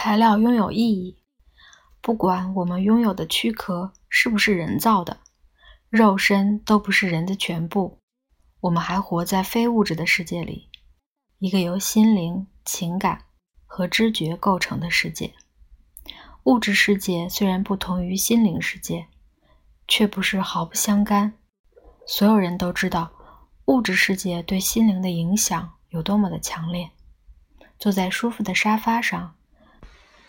材料拥有意义，不管我们拥有的躯壳是不是人造的，肉身都不是人的全部。我们还活在非物质的世界里，一个由心灵、情感和知觉构成的世界。物质世界虽然不同于心灵世界，却不是毫不相干。所有人都知道，物质世界对心灵的影响有多么的强烈。坐在舒服的沙发上。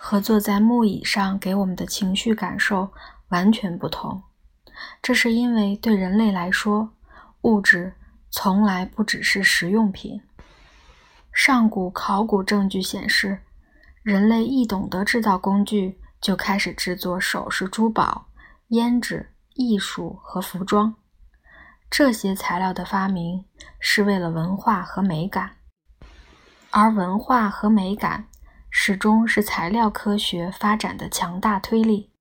和坐在木椅上给我们的情绪感受完全不同，这是因为对人类来说，物质从来不只是实用品。上古考古证据显示，人类一懂得制造工具，就开始制作首饰、珠宝、胭脂、艺术和服装。这些材料的发明是为了文化和美感，而文化和美感。始终是材料科学发展的强大推力。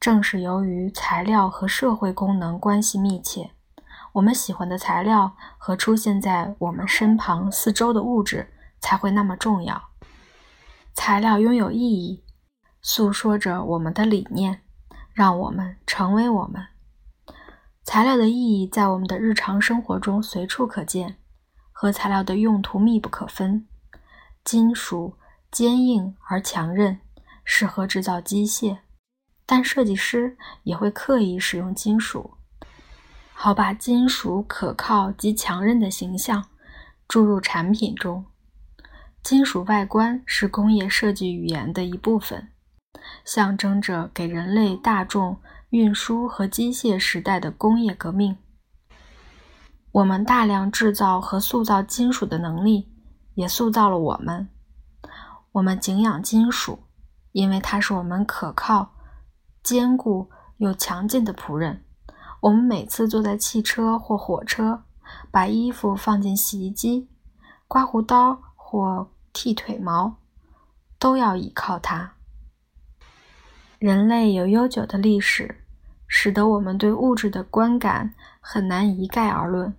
正是由于材料和社会功能关系密切，我们喜欢的材料和出现在我们身旁四周的物质才会那么重要。材料拥有意义，诉说着我们的理念，让我们成为我们。材料的意义在我们的日常生活中随处可见，和材料的用途密不可分。金属。坚硬而强韧，适合制造机械，但设计师也会刻意使用金属，好把金属可靠及强韧的形象注入产品中。金属外观是工业设计语言的一部分，象征着给人类大众运输和机械时代的工业革命。我们大量制造和塑造金属的能力，也塑造了我们。我们敬仰金属，因为它是我们可靠、坚固又强劲的仆人。我们每次坐在汽车或火车，把衣服放进洗衣机、刮胡刀或剃腿毛，都要依靠它。人类有悠久的历史，使得我们对物质的观感很难一概而论。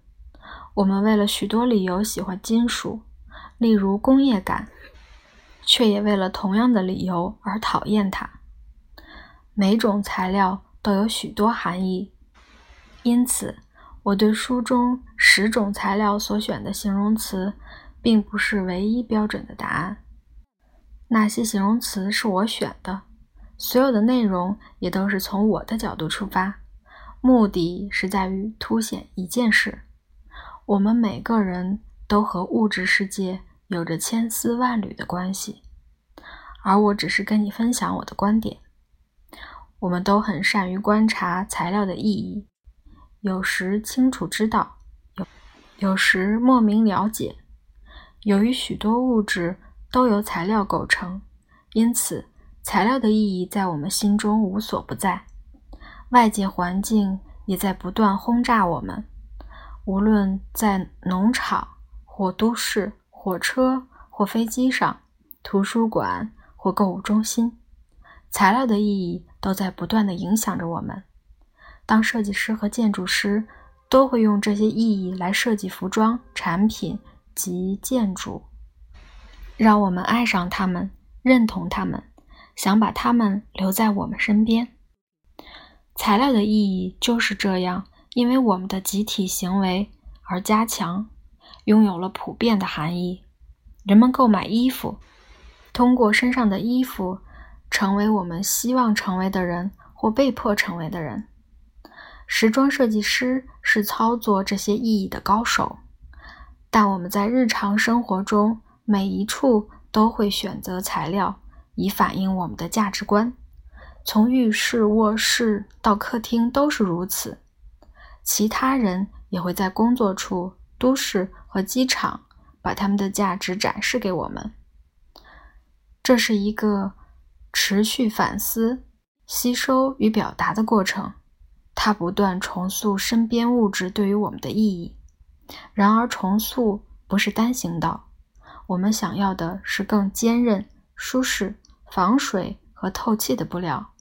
我们为了许多理由喜欢金属，例如工业感。却也为了同样的理由而讨厌它。每种材料都有许多含义，因此我对书中十种材料所选的形容词，并不是唯一标准的答案。那些形容词是我选的，所有的内容也都是从我的角度出发，目的是在于凸显一件事：我们每个人都和物质世界。有着千丝万缕的关系，而我只是跟你分享我的观点。我们都很善于观察材料的意义，有时清楚知道，有有时莫名了解。由于许多物质都由材料构成，因此材料的意义在我们心中无所不在。外界环境也在不断轰炸我们，无论在农场或都市。火车或飞机上，图书馆或购物中心，材料的意义都在不断的影响着我们。当设计师和建筑师都会用这些意义来设计服装、产品及建筑，让我们爱上他们，认同他们，想把他们留在我们身边。材料的意义就是这样，因为我们的集体行为而加强。拥有了普遍的含义。人们购买衣服，通过身上的衣服成为我们希望成为的人或被迫成为的人。时装设计师是操作这些意义的高手，但我们在日常生活中每一处都会选择材料以反映我们的价值观，从浴室、卧室到客厅都是如此。其他人也会在工作处。都市和机场把他们的价值展示给我们，这是一个持续反思、吸收与表达的过程。它不断重塑身边物质对于我们的意义。然而，重塑不是单行道。我们想要的是更坚韧、舒适、防水和透气的布料。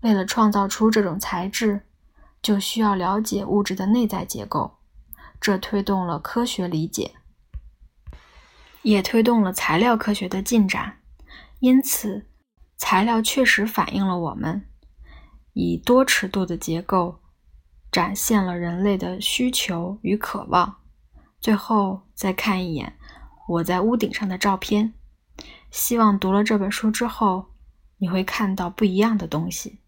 为了创造出这种材质，就需要了解物质的内在结构。这推动了科学理解，也推动了材料科学的进展。因此，材料确实反映了我们以多尺度的结构展现了人类的需求与渴望。最后，再看一眼我在屋顶上的照片，希望读了这本书之后，你会看到不一样的东西。